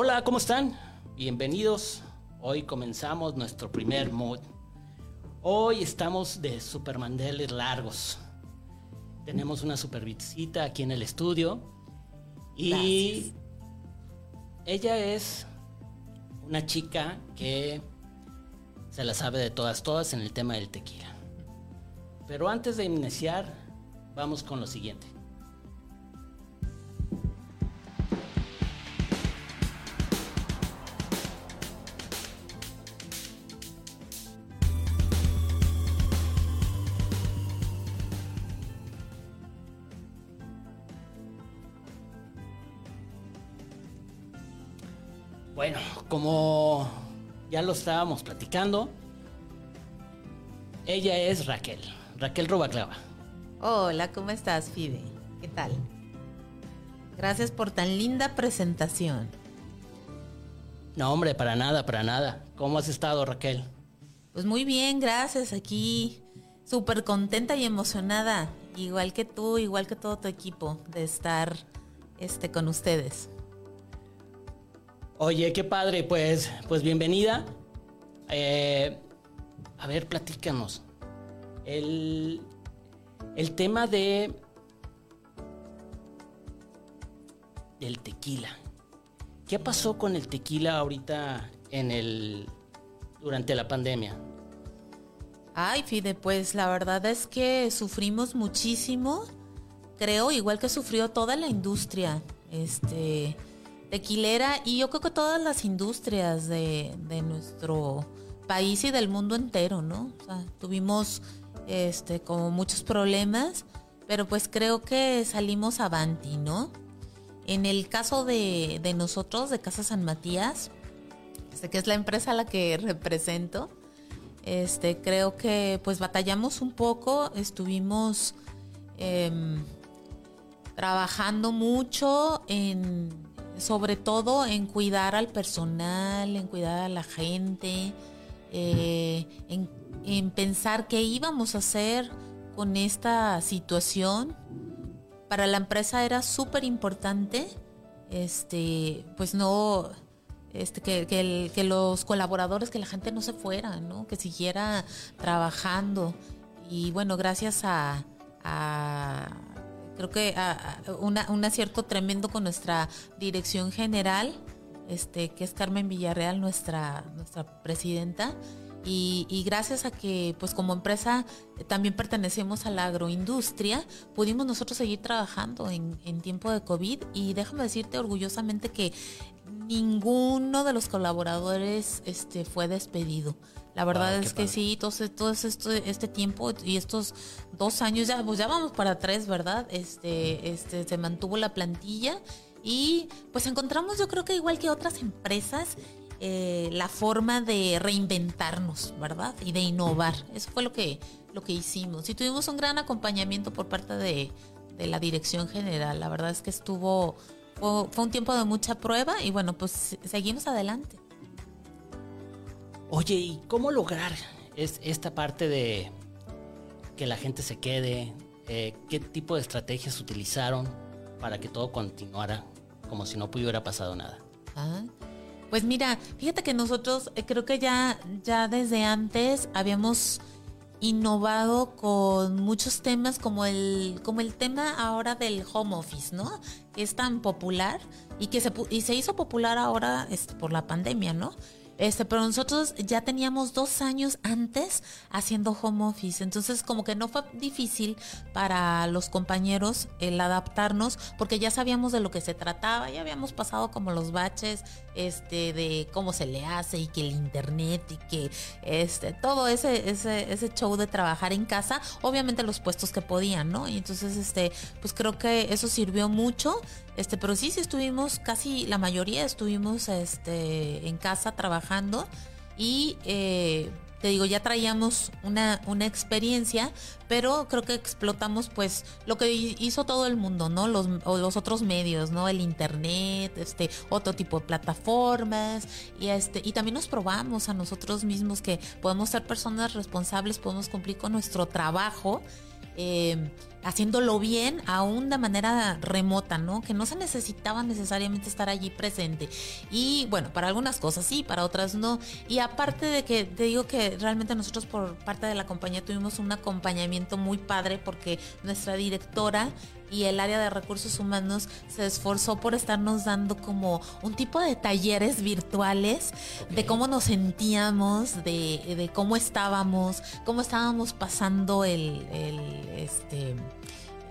Hola, ¿cómo están? Bienvenidos. Hoy comenzamos nuestro primer mood. Hoy estamos de supermandeles largos. Tenemos una super visita aquí en el estudio. Y ella es una chica que se la sabe de todas, todas en el tema del tequila. Pero antes de iniciar, vamos con lo siguiente. Lo estábamos platicando, ella es Raquel, Raquel Rubaclava. Hola, ¿cómo estás, Fide? ¿Qué tal? Gracias por tan linda presentación. No, hombre, para nada, para nada. ¿Cómo has estado, Raquel? Pues muy bien, gracias. Aquí súper contenta y emocionada, igual que tú, igual que todo tu equipo, de estar este, con ustedes. Oye, qué padre, pues, pues bienvenida. Eh, a ver, platícanos. El, el tema de del tequila. ¿Qué pasó con el tequila ahorita en el durante la pandemia? Ay, Fide, pues la verdad es que sufrimos muchísimo. Creo, igual que sufrió toda la industria. Este tequilera y yo creo que todas las industrias de, nuestro país y del mundo entero, ¿no? O sea, tuvimos este, como muchos problemas, pero pues creo que salimos avanti, ¿no? En el caso de, de nosotros, de Casa San Matías, este, que es la empresa a la que represento, este, creo que pues batallamos un poco, estuvimos em, trabajando mucho en sobre todo en cuidar al personal, en cuidar a la gente, eh, en, pensar qué íbamos a hacer con esta situación. Para la empresa era súper importante, este, pues no, este, que, los colaboradores, que la gente no se fuera, ¿no? que siguiera trabajando. Y bueno, gracias a creo que ah, ah, un acierto tremendo con nuestra dirección general, este, que es Carmen Villarreal, nuestra, nuestra presidenta. Y, gracias a que, pues como empresa, también pertenecemos a la agroindustria, pudimos nosotros seguir trabajando en, en tiempo de COVID. Y déjame decirte orgullosamente que ninguno de los colaboradores este, fue despedido. La verdad es que sí, todo, todo este, este tiempo y estos dos años, ya, pues ya vamos para tres, ¿verdad? Este, este, se mantuvo la plantilla y pues encontramos yo creo que igual que otras empresas eh, la forma de reinventarnos, ¿verdad? Y de innovar. Eso fue lo que, lo que hicimos. Y tuvimos un gran acompañamiento por parte de, de la dirección general. La verdad es que estuvo fue, un tiempo de mucha prueba y bueno, pues seguimos adelante. Oye, ¿y cómo lograr es esta parte de que la gente se quede? Eh, ¿Qué tipo de estrategias utilizaron para que todo continuara como si no hubiera pasado nada? Ah, pues mira, fíjate que nosotros eh, creo que ya, ya desde antes habíamos innovado con muchos temas como el, como el tema ahora del home office, ¿no? Que es tan popular y que se, y se hizo popular ahora este, por la pandemia, ¿no? Este, pero nosotros ya teníamos dos años antes haciendo home office, entonces como que no fue difícil para los compañeros el adaptarnos, porque ya sabíamos de lo que se trataba, ya habíamos pasado como los baches, este, de cómo se le hace y que el internet y que este, todo ese, ese, ese show de trabajar en casa, obviamente los puestos que podían, ¿no? Y entonces, este, pues creo que eso sirvió mucho. Este, pero sí, sí estuvimos, casi la mayoría estuvimos este, en casa trabajando y eh, te digo, ya traíamos una, una experiencia, pero creo que explotamos pues lo que hizo todo el mundo, ¿no? Los, los otros medios, ¿no? El internet, este, otro tipo de plataformas, y este, y también nos probamos a nosotros mismos que podemos ser personas responsables, podemos cumplir con nuestro trabajo. Eh, haciéndolo bien, aún de manera remota, ¿no? Que no se necesitaba necesariamente estar allí presente. Y bueno, para algunas cosas sí, para otras no. Y aparte de que te digo que realmente nosotros por parte de la compañía tuvimos un acompañamiento muy padre porque nuestra directora y el área de recursos humanos se esforzó por estarnos dando como un tipo de talleres virtuales de cómo nos sentíamos, de, cómo estábamos, cómo estábamos pasando el, el este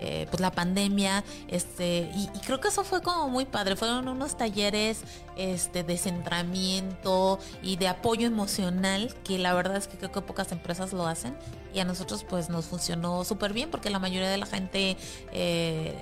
eh, pues la pandemia, este, y, creo que eso fue como muy padre, fueron unos talleres este, de centramiento y de apoyo emocional, que la verdad es que creo que pocas empresas lo hacen, y a nosotros pues nos funcionó súper bien porque la mayoría de la gente eh,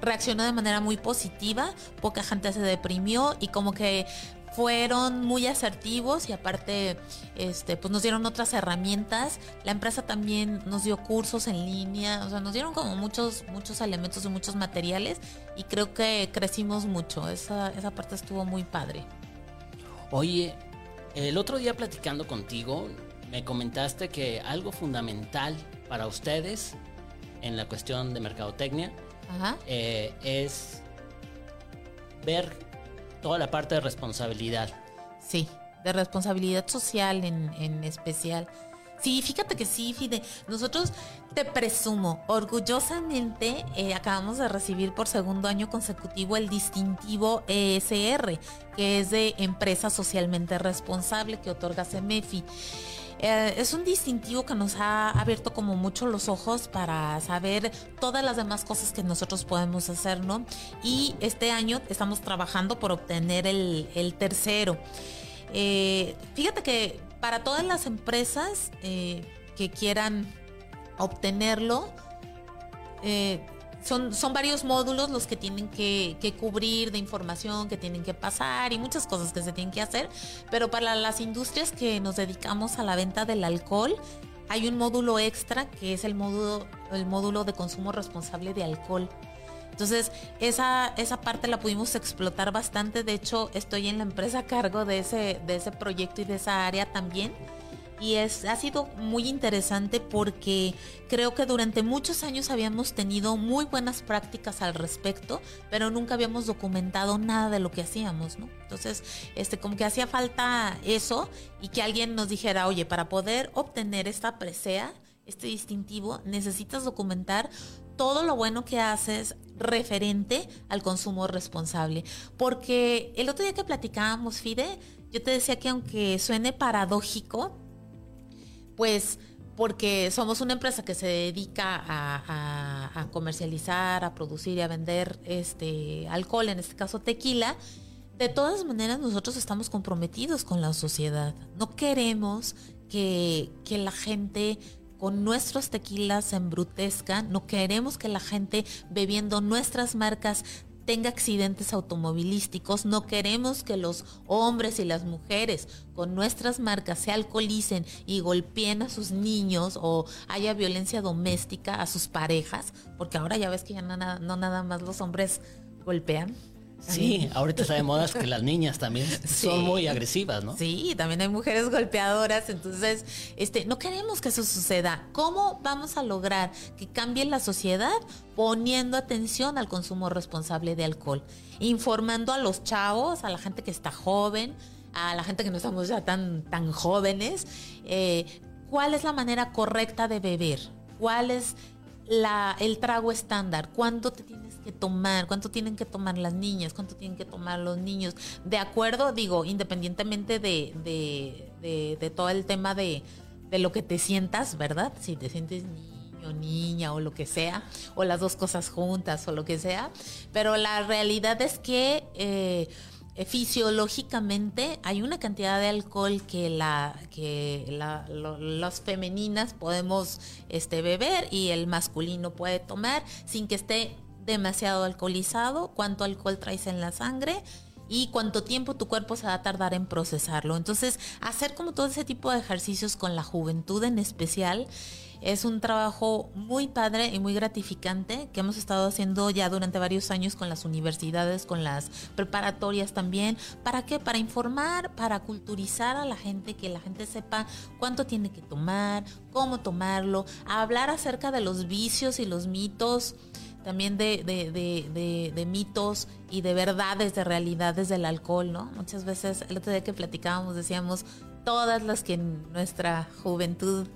reaccionó de manera muy positiva, poca gente se deprimió y como que fueron muy asertivos y aparte este pues nos dieron otras herramientas. La empresa también nos dio cursos en línea o sea nos dieron como muchos muchos elementos y muchos materiales y creo que crecimos mucho. Esa, esa parte estuvo muy padre. Oye el otro día platicando contigo me comentaste que algo fundamental para ustedes en la cuestión de mercadotecnia eh, es ver toda la parte de responsabilidad. Sí, de responsabilidad social en, en especial. Sí, fíjate que sí, Fide. Nosotros te presumo, orgullosamente eh, acabamos de recibir por segundo año consecutivo el distintivo ESR, que es de Empresa Socialmente Responsable que otorga CEMEFI. Eh, es un distintivo que nos ha abierto como mucho los ojos para saber todas las demás cosas que nosotros podemos hacer, ¿no? Y este año estamos trabajando por obtener el, tercero. Eh, fíjate que para todas las empresas eh, que quieran obtenerlo, son, son varios módulos los que tienen que, cubrir de información, que tienen que pasar y muchas cosas que se tienen que hacer. Pero para las industrias que nos dedicamos a la venta del alcohol, hay un módulo extra que es el módulo, el módulo de consumo responsable de alcohol. Entonces, esa, esa parte la pudimos explotar bastante. De hecho, estoy en la empresa a cargo de ese, de ese proyecto y de esa área también y es, ha sido muy interesante porque creo que durante muchos años habíamos tenido muy buenas prácticas al respecto, pero nunca habíamos documentado nada de lo que hacíamos, ¿no? Entonces, este, como que hacía falta eso y que alguien nos dijera, oye, para poder obtener esta presea, este distintivo, necesitas documentar todo lo bueno que haces referente al consumo responsable. Porque el otro día que platicábamos, Fide, yo te decía que aunque suene paradójico, pues porque somos una empresa que se dedica a, comercializar, a producir y a vender este alcohol, en este caso tequila, de todas maneras nosotros estamos comprometidos con la sociedad. No queremos que, que la gente con nuestros tequilas se embrutezca, no queremos que la gente bebiendo nuestras marcas tenga accidentes automovilísticos, no queremos que los hombres y las mujeres con nuestras marcas se alcoholicen y golpeen a sus niños o haya violencia doméstica a sus parejas, porque ahora ya ves que ya no, no nada más los hombres golpean, Sí, ahorita está de moda que las niñas también son muy agresivas, ¿no? Sí, también hay mujeres golpeadoras, entonces, este, no queremos que eso suceda. ¿Cómo vamos a lograr que cambie la sociedad poniendo atención al consumo responsable de alcohol? Informando a los chavos, a la gente que está joven, a la gente que no estamos ya tan, tan jóvenes, eh, cuál es la manera correcta de beber, cuál es la, el trago estándar, cuándo te tienes que tomar, cuánto tienen que tomar las niñas, cuánto tienen que tomar los niños. De acuerdo, digo, independientemente de, de, de, todo el tema de, de lo que te sientas, ¿verdad? Si te sientes niño, niña o lo que sea, o las dos cosas juntas o lo que sea. Pero la realidad es que... Eh, fisiológicamente hay una cantidad de alcohol que la que las femeninas podemos este beber y el masculino puede tomar sin que esté demasiado alcoholizado, cuánto alcohol traes en la sangre y cuánto tiempo tu cuerpo se va a tardar en procesarlo. Entonces, hacer como todo ese tipo de ejercicios con la juventud en especial Es un trabajo muy padre y muy gratificante que hemos estado haciendo ya durante varios años con las universidades, con las preparatorias también. ¿Para qué? Para informar, para culturizar a la gente, que la gente sepa cuánto tiene que tomar, cómo tomarlo, hablar acerca de los vicios y los mitos también de, de, mitos y de verdades, de realidades del alcohol, ¿no? Muchas veces, el otro día que platicábamos, decíamos todas las que en nuestra juventud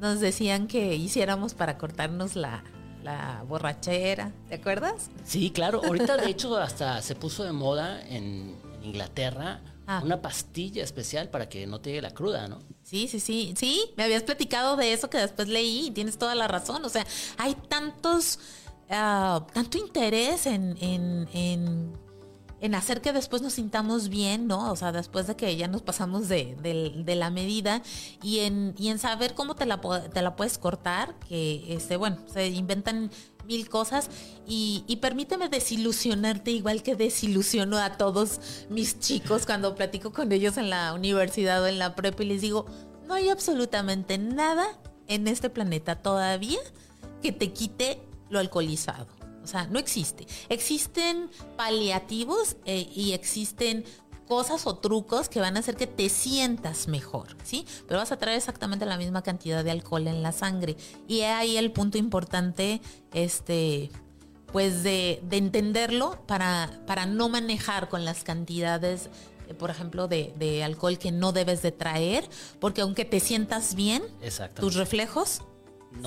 nos decían que hiciéramos para cortarnos la, borrachera, ¿te acuerdas? Sí, claro. Ahorita, de hecho, hasta se puso de moda en, Inglaterra ah. una pastilla especial para que no te llegue la cruda, ¿no? Sí, sí, sí. Sí, me habías platicado de eso que después leí y tienes toda la razón. O sea, hay tantos Ah, tanto interés en, en, en, hacer que después nos sintamos bien, ¿no? O sea, después de que ya nos pasamos de, la medida y en, y en saber cómo te la, te la puedes cortar, que, este, bueno, se inventan mil cosas y, y, permíteme desilusionarte igual que desilusiono a todos mis chicos cuando platico con ellos en la universidad o en la prepa y les digo, no hay absolutamente nada en este planeta todavía que te quite lo alcoholizado. O sea, no existe. Existen paliativos eh, y existen cosas o trucos que van a hacer que te sientas mejor, ¿sí? Pero vas a traer exactamente la misma cantidad de alcohol en la sangre. Y ahí el punto importante, este, pues de, entenderlo para, para no manejar con las cantidades eh, por ejemplo, de, alcohol que no debes de traer, porque aunque te sientas bien, tus reflejos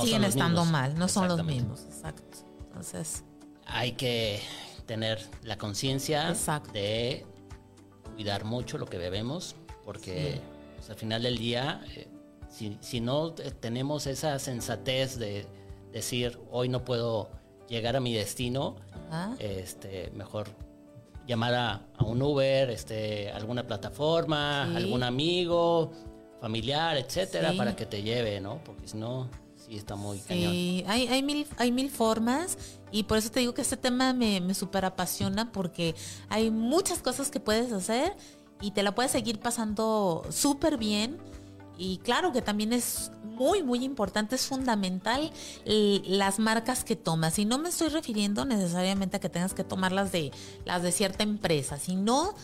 siguen estando mal, no son los mismos. Exacto. Entonces. Hay que tener la conciencia de cuidar mucho lo que bebemos, porque pues, al final del día, eh, si, no tenemos esa sensatez de decir, hoy no puedo llegar a mi destino, este, mejor llamar a, un Uber, este, alguna plataforma, algún amigo, familiar, etcétera, para que te lleve, ¿no? Porque si no sí está muy sí, Hay, hay, mil, hay mil formas y por eso te digo que este tema me, me super apasiona porque hay muchas cosas que puedes hacer y te la puedes seguir pasando súper bien. Y claro que también es muy, muy importante, es fundamental las marcas que tomas. Y no me estoy refiriendo necesariamente a que tengas que tomar las de, las de cierta empresa, sino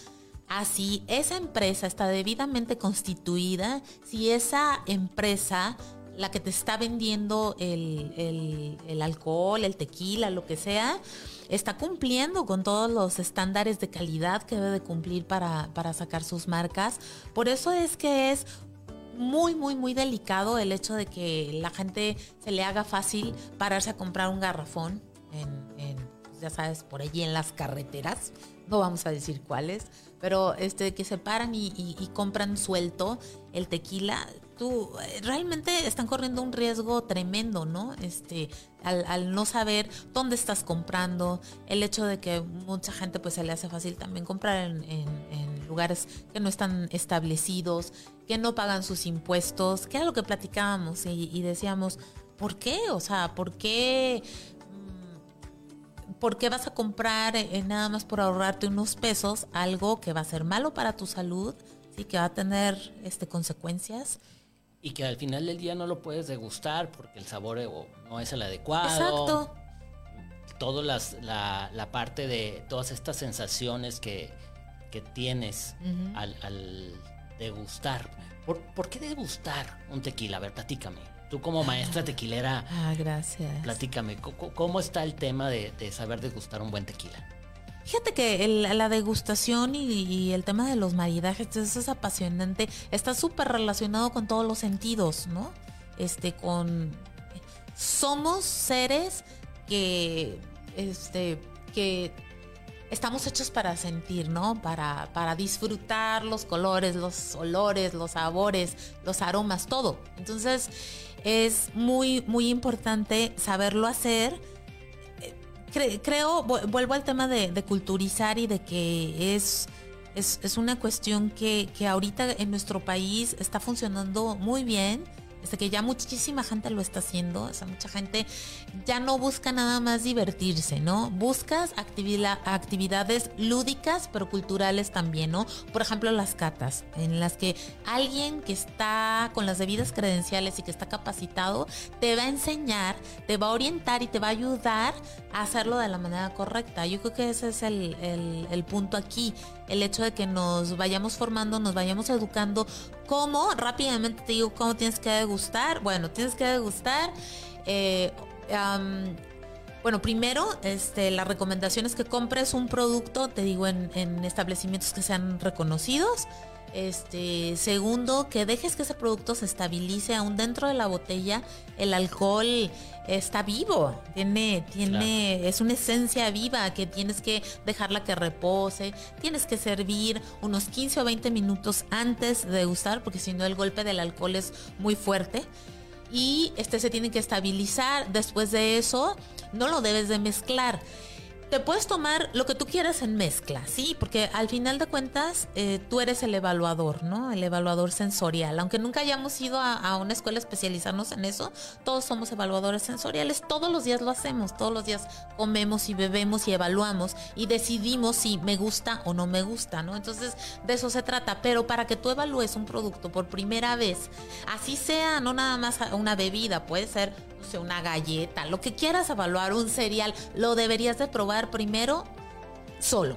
a si esa empresa está debidamente constituida, si esa empresa la que te está vendiendo el, alcohol, el tequila, lo que sea, está cumpliendo con todos los estándares de calidad que debe de cumplir para, sacar sus marcas. Por eso es que es muy, muy, muy delicado el hecho de que la gente se le haga fácil pararse a comprar un garrafón en, ya sabes, por allí en las carreteras. No vamos a decir cuáles, pero este, que se paran y compran suelto el tequila tú eh, realmente están corriendo un riesgo tremendo, ¿no? Este, al, no saber dónde estás comprando, el hecho de que mucha gente pues se le hace fácil también comprar en, lugares que no están establecidos, que no pagan sus impuestos, que era lo que platicábamos y, decíamos, ¿por qué? O sea, ¿por qué? Mm, ¿Por qué vas a comprar eh, nada más por ahorrarte unos pesos algo que va a ser malo para tu salud? y que va a tener este, consecuencias y que al final del día no lo puedes degustar porque el sabor eh, no es el adecuado. Exacto. Toda la, la, parte de todas estas sensaciones que, que tienes al, al, degustar. ¿Por, ¿Por, qué degustar un tequila? A ver, platícame. Tú como maestra tequilera. Ah, gracias. Platícame, ¿cómo, cómo está el tema de, de saber degustar un buen tequila? Fíjate que la degustación y, el tema de los maridajes, es apasionante. Está súper relacionado con todos los sentidos, ¿no? Este, con... Somos seres que, este, que estamos hechos para sentir, ¿no? Para, para disfrutar los colores, los olores, los sabores, los aromas, todo. Entonces, es muy, muy importante saberlo hacer creo, vuelvo al tema de, culturizar y de que es, es, una cuestión que, ahorita en nuestro país está funcionando muy bien este, que ya muchísima gente lo está haciendo, o sea, mucha gente ya no busca nada más divertirse, ¿no? Buscas actividades lúdicas, pero culturales también, ¿no? Por ejemplo, las catas, en las que alguien que está con las debidas credenciales y que está capacitado, te va a enseñar, te va a orientar y te va a ayudar a hacerlo de la manera correcta. Yo creo que ese es el, el punto aquí, el hecho de que nos vayamos formando, nos vayamos educando ¿Cómo? Rápidamente te digo cómo tienes que degustar. Bueno, tienes que degustar. Eh, bueno, primero, este, la recomendación es que compres un producto, te digo, en, en establecimientos que sean reconocidos. Este, segundo, que dejes que ese producto se estabilice aún dentro de la botella. El alcohol está vivo, tiene, tiene, es una esencia viva que tienes que dejarla que repose, tienes que servir unos 15 o 20 minutos antes de usar, porque si no el golpe del alcohol es muy fuerte. Y este se tiene que estabilizar. Después de eso, no lo debes de mezclar te puedes tomar lo que tú quieras en mezcla, ¿sí? Porque al final de cuentas eh, tú eres el evaluador, ¿no? El evaluador sensorial. Aunque nunca hayamos ido a, una escuela a especializarnos en eso, todos somos evaluadores sensoriales. Todos los días lo hacemos, todos los días comemos y bebemos y evaluamos y decidimos si me gusta o no me gusta, ¿no? Entonces de eso se trata. Pero para que tú evalúes un producto por primera vez, así sea, no nada más una bebida, puede ser no sé, una galleta, lo que quieras evaluar, un cereal, lo deberías de probar primero solo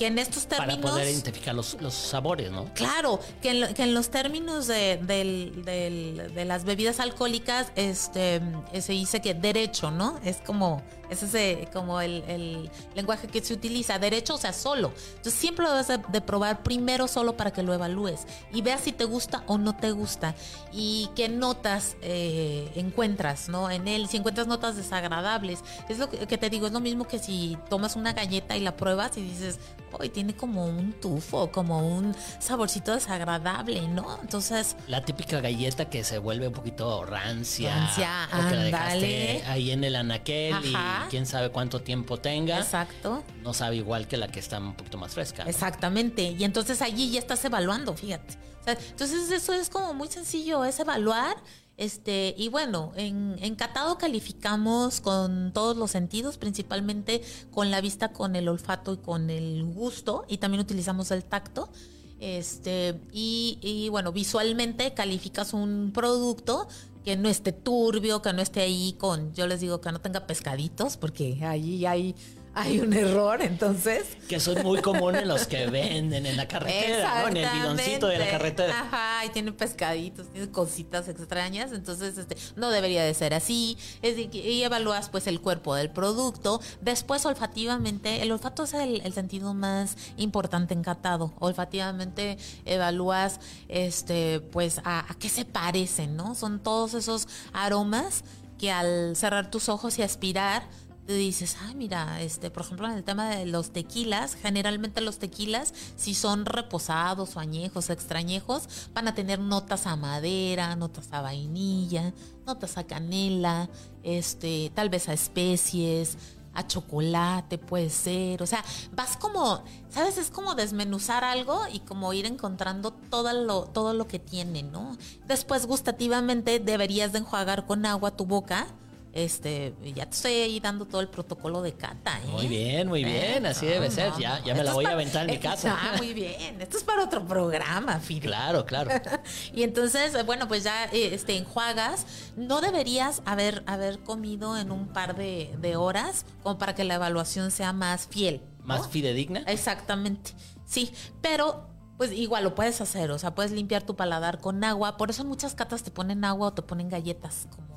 que en estos términos... Para poder identificar los, sabores, ¿no? Claro, que en, los términos de, de, las bebidas alcohólicas este, se dice que derecho, ¿no? Es como, ese es eh, como el, lenguaje que se utiliza, derecho, o sea, solo. Entonces siempre lo debes de, probar primero solo para que lo evalúes y veas si te gusta o no te gusta y qué notas eh, encuentras, ¿no? En él, si encuentras notas desagradables. Es lo que, que te digo, es lo mismo que si tomas una galleta y la pruebas y dices, y tiene como un tufo, como un saborcito desagradable, ¿no? Entonces. La típica galleta que se vuelve un poquito rancia. Rancia, o que la dejaste ahí en el anaquel y quién sabe cuánto tiempo tenga. Exacto. No sabe igual que la que está un poquito más fresca. Exactamente. Y entonces allí ya estás evaluando, fíjate. entonces eso es como muy sencillo, es evaluar este, y bueno, en, en, catado calificamos con todos los sentidos, principalmente con la vista, con el olfato y con el gusto, y también utilizamos el tacto. Este, y, y bueno, visualmente calificas un producto que no esté turbio, que no esté ahí con, yo les digo que no tenga pescaditos, porque ahí hay hay un error, entonces. Que son muy comunes los que venden en la carretera, ¿no? En el bidoncito de la carretera. Ajá, y tienen pescaditos, tienen cositas extrañas, entonces este, no debería de ser así. Es y evalúas pues el cuerpo del producto. Después, olfativamente, el olfato es el, sentido más importante en catado. Olfativamente evalúas este, pues a, a qué se parecen, ¿no? Son todos esos aromas que al cerrar tus ojos y aspirar dices, ah, mira, este, por ejemplo, en el tema de los tequilas, generalmente los tequilas, si son reposados o añejos, extrañejos, van a tener notas a madera, notas a vainilla, notas a canela, este, tal vez a especies, a chocolate puede ser, o sea, vas como, sabes, es como desmenuzar algo y como ir encontrando todo lo, todo lo que tiene, ¿no? Después gustativamente deberías de enjuagar con agua tu boca este, ya te estoy ahí dando todo el protocolo de cata. ¿eh? Muy bien, muy bien, así debe ser. ya, ya me la voy a aventar en mi casa. Ah, muy bien. Esto es para otro programa, Fide. Claro, claro. y entonces, bueno, pues ya este, enjuagas. No deberías haber, haber comido en un par de, horas, como para que la evaluación sea más fiel. Más fidedigna. Exactamente. Sí, pero pues igual lo puedes hacer, o sea, puedes limpiar tu paladar con agua. Por eso en muchas catas te ponen agua o te ponen galletas, como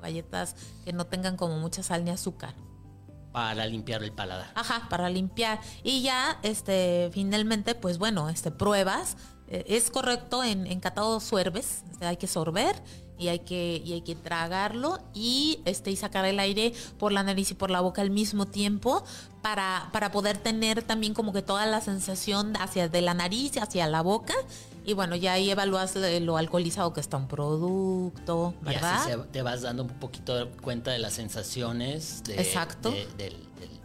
galletas que no tengan como mucha sal ni azúcar. Para limpiar el paladar. Ajá, para limpiar. Y ya, este, finalmente, pues bueno, este, pruebas. Eh, es correcto, en, en catado suerves, hay que sorber y hay que, y hay que tragarlo y, este, y sacar el aire por la nariz y por la boca al mismo tiempo para, para poder tener también como que toda la sensación hacia de la nariz hacia la boca y bueno, ya ahí evalúas lo alcoholizado que está un producto, ¿verdad? Y así te vas dando un poquito cuenta de las sensaciones de, Exacto. del,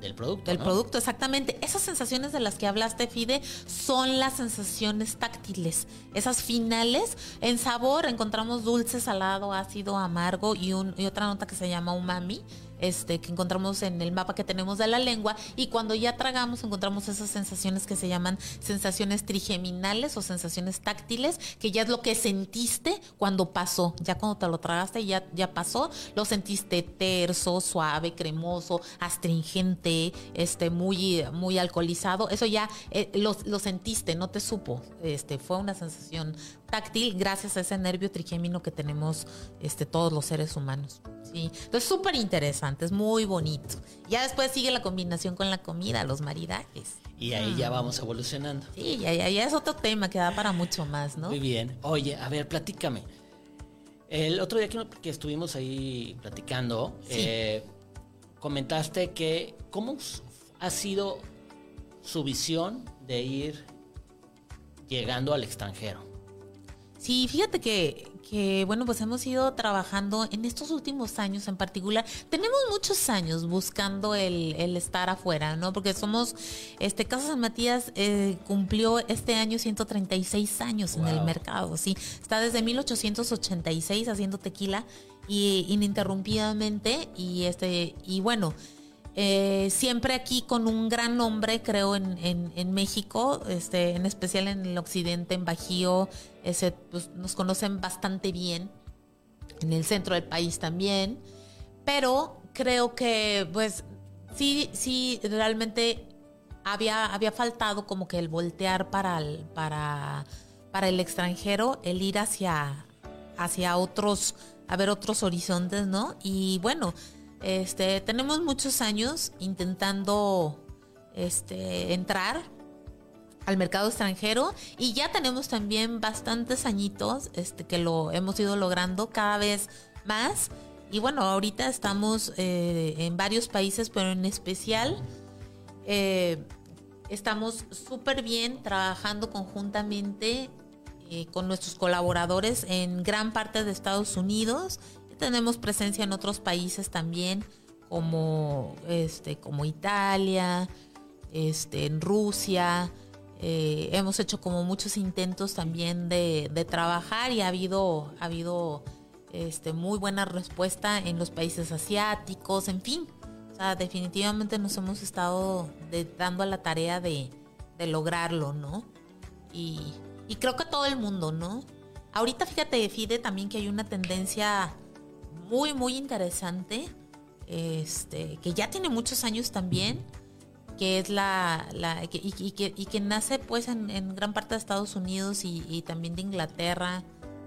del producto. Del ¿no? producto, exactamente. Esas sensaciones de las que hablaste, Fide, son las sensaciones táctiles. Esas finales. En sabor encontramos dulce, salado, ácido, amargo y, un, y otra nota que se llama umami. Este, que encontramos en el mapa que tenemos de la lengua y cuando ya tragamos encontramos esas sensaciones que se llaman sensaciones trigeminales o sensaciones táctiles, que ya es lo que sentiste cuando pasó, ya cuando te lo tragaste ya, ya pasó, lo sentiste terso, suave, cremoso, astringente, este, muy, muy alcoholizado, eso ya eh, lo, lo sentiste, no te supo, este, fue una sensación táctil gracias a ese nervio trigémino que tenemos este, todos los seres humanos. Sí. Entonces, súper interesante, es muy bonito. Ya después sigue la combinación con la comida, los maridajes. Y ahí ya vamos evolucionando. Sí, ya, ya, ya es otro tema que da para mucho más, ¿no? Muy bien. Oye, a ver, platícame. El otro día que, que estuvimos ahí platicando, Sí. eh, comentaste que cómo ha sido su visión de ir llegando al extranjero. Sí, fíjate que, que, bueno, pues hemos ido trabajando en estos últimos años en particular. Tenemos muchos años buscando el, el estar afuera, ¿no? Porque somos, este, Casa San Matías eh, cumplió este año 136 años en el mercado, sí. Está desde 1886 haciendo tequila y ininterrumpidamente y este, y bueno, eh, siempre aquí con un gran nombre, creo, en, en, México, este, en especial en el occidente, en Bajío, ese, pues, nos conocen bastante bien, en el centro del país también, pero creo que, pues, sí, sí, realmente había, había faltado como que el voltear para el, para, para el extranjero, el ir hacia, hacia otros, a ver otros horizontes, ¿no? Y bueno, este, tenemos muchos años intentando este, entrar al mercado extranjero y ya tenemos también bastantes añitos este, que lo hemos ido logrando cada vez más. Y bueno, ahorita estamos eh, en varios países, pero en especial eh, estamos súper bien trabajando conjuntamente eh, con nuestros colaboradores en gran parte de Estados Unidos. Tenemos presencia en otros países también, como, este, como Italia, este, en Rusia. Eh, hemos hecho como muchos intentos también de, trabajar y ha habido, ha habido este, muy buena respuesta en los países asiáticos, en fin. O sea, definitivamente nos hemos estado dando a la tarea de, de lograrlo, ¿no? Y, y creo que todo el mundo, ¿no? Ahorita fíjate, Fide, también que hay una tendencia muy, muy interesante, este, que ya tiene muchos años también, que es la, la que- y, y que, y que nace pues en, en gran parte de Estados Unidos y, y también de Inglaterra,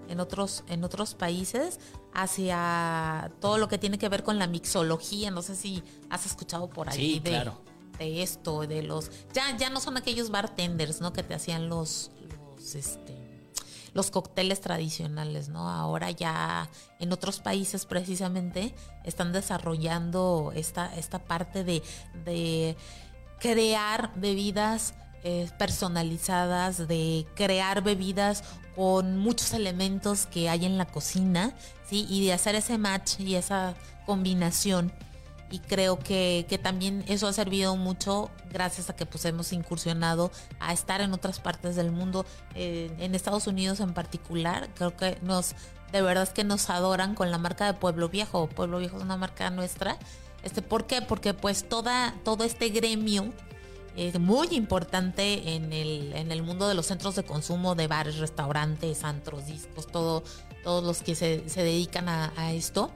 en otros, en otros países, hacia todo lo que tiene que ver con la mixología. No sé si has escuchado por ahí Sí, de, claro. de esto, de los. Ya, ya no son aquellos bartenders, ¿no? Que te hacían los, los este los cócteles tradicionales, ¿no? Ahora ya en otros países precisamente están desarrollando esta, esta parte de, de crear bebidas eh, personalizadas, de crear bebidas con muchos elementos que hay en la cocina, ¿sí? Y de hacer ese match y esa combinación. Y creo que, que también eso ha servido mucho gracias a que pues hemos incursionado a estar en otras partes del mundo, eh, en Estados Unidos en particular. Creo que nos, de verdad es que nos adoran con la marca de Pueblo Viejo. Pueblo Viejo es una marca nuestra. Este, ¿Por qué? Porque pues toda, todo este gremio es muy importante en el, en el mundo de los centros de consumo, de bares, restaurantes, antros, discos, todo, todos los que se, se dedican a, a esto.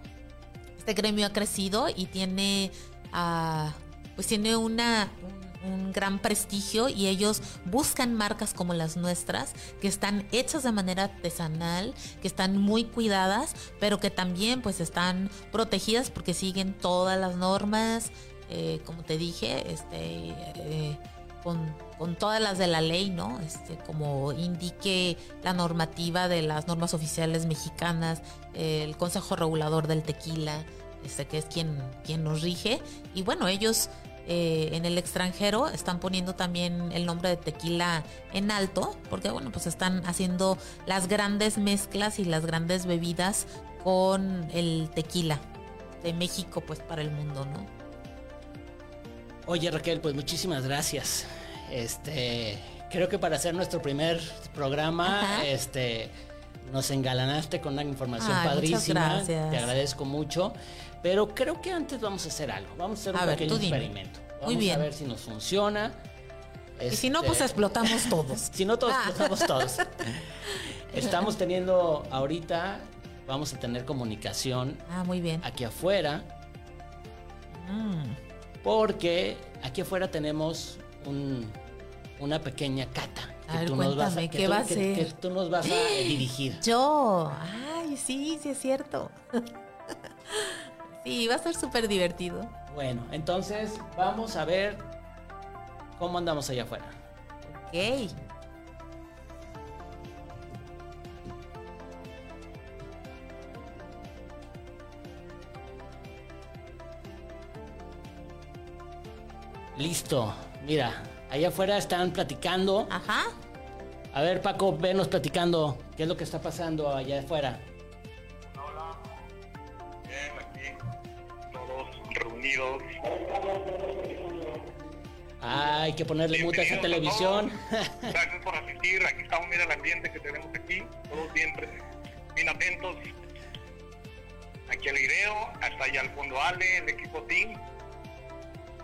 Este gremio ha crecido y tiene, ah, pues tiene una, un, un gran prestigio y ellos buscan marcas como las nuestras, que están hechas de manera artesanal, que están muy cuidadas, pero que también pues están protegidas porque siguen todas las normas, eh, como te dije, este, eh, con, con todas las de la ley, ¿no? Este, como indique la normativa de las normas oficiales mexicanas, el Consejo Regulador del Tequila, este, que es quien, quien nos rige. Y bueno, ellos eh, en el extranjero están poniendo también el nombre de tequila en alto, porque bueno, pues están haciendo las grandes mezclas y las grandes bebidas con el tequila de México, pues para el mundo, ¿no? Oye Raquel, pues muchísimas gracias. Este, creo que para hacer nuestro primer programa, Ajá. este, nos engalanaste con una información Ay, padrísima. Te agradezco mucho. Pero creo que antes vamos a hacer algo. Vamos a hacer un ver, pequeño experimento. Vamos Muy bien. a ver si nos funciona. Y si no, Este, pues explotamos todos. si no todos, Ah. explotamos todos. Estamos teniendo ahorita, vamos a tener comunicación Ah, muy bien. aquí afuera, Mm. Porque aquí afuera tenemos un- una pequeña cata. A ver, nos vas cuéntame, que ¿qué tú- va a que- ser? que tú nos vas a dirigir. Yo. Ay, sí, sí es cierto. sí, va a ser súper divertido. Bueno, entonces vamos a ver cómo andamos allá afuera. Ok. Listo. Mira, allá afuera están platicando. Ajá. A ver, Paco, venos platicando. ¿Qué es lo que está pasando allá afuera? Hola. Bien, aquí. Todos reunidos. Ah, hay que ponerle mute a esa televisión. Gracias por asistir. Aquí estamos, mira el ambiente que tenemos aquí. Todos bien, pre- bien atentos. Aquí al video, hasta allá al fondo Ale, el equipo Team.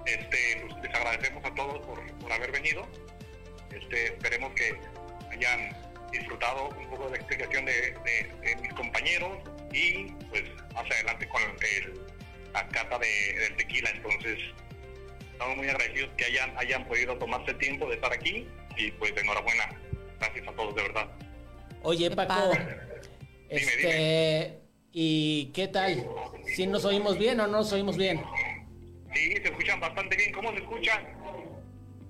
Este, pues, les agradecemos a todos por, por haber venido. Este, esperemos que hayan disfrutado un poco de la explicación de, de- de mis compañeros y pues más adelante con el, la cata de, del tequila. Entonces, estamos muy agradecidos que hayan, hayan podido tomarse el tiempo de estar aquí y pues enhorabuena. Gracias a todos, de verdad. Oye, Paco, este, ¿y qué tal? ¿Si nos oímos bien o no nos oímos bien? Sí, se escuchan bastante bien. ¿Cómo se escuchan?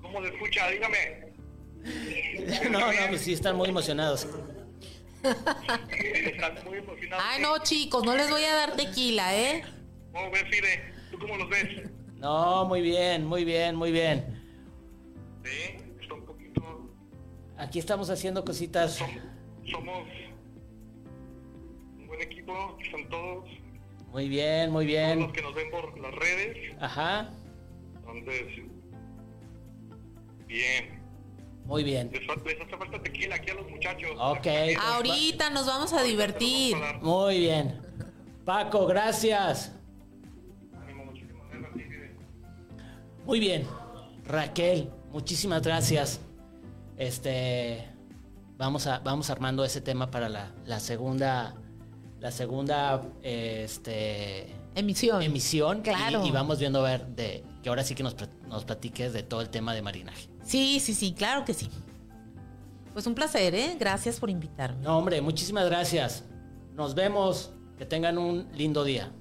¿Cómo se escucha? Dígame. No, no, pues sí están muy emocionados. Están muy emocionados. Ay, no, chicos, no les voy a dar tequila, ¿eh? ¿Cómo ves, Fide? ¿Tú cómo los ves? No, muy bien, muy bien, muy bien. Sí, está un poquito... Aquí estamos haciendo cositas. som- somos un buen equipo, son todos, Muy bien, muy todos bien. los que nos ven por las redes. Ajá, Entonces, bien. muy bien. Les, les hace falta tequila aquí a los muchachos. Ok. Ahorita nos vamos a divertir. Muy bien. Paco, gracias. Ánimo, muchísimas gracias, Fide. Muy bien. Raquel, muchísimas gracias. Este vamos a vamos armando ese tema para la, la segunda la segunda este Emisión. emisión y- Claro. y, vamos viendo a ver de que ahora sí que nos, nos platiques de todo el tema de marinaje. Sí, sí, sí, claro que sí. Pues un placer, ¿eh? Gracias por invitarme. No, hombre, muchísimas gracias. Nos vemos. Que tengan un lindo día.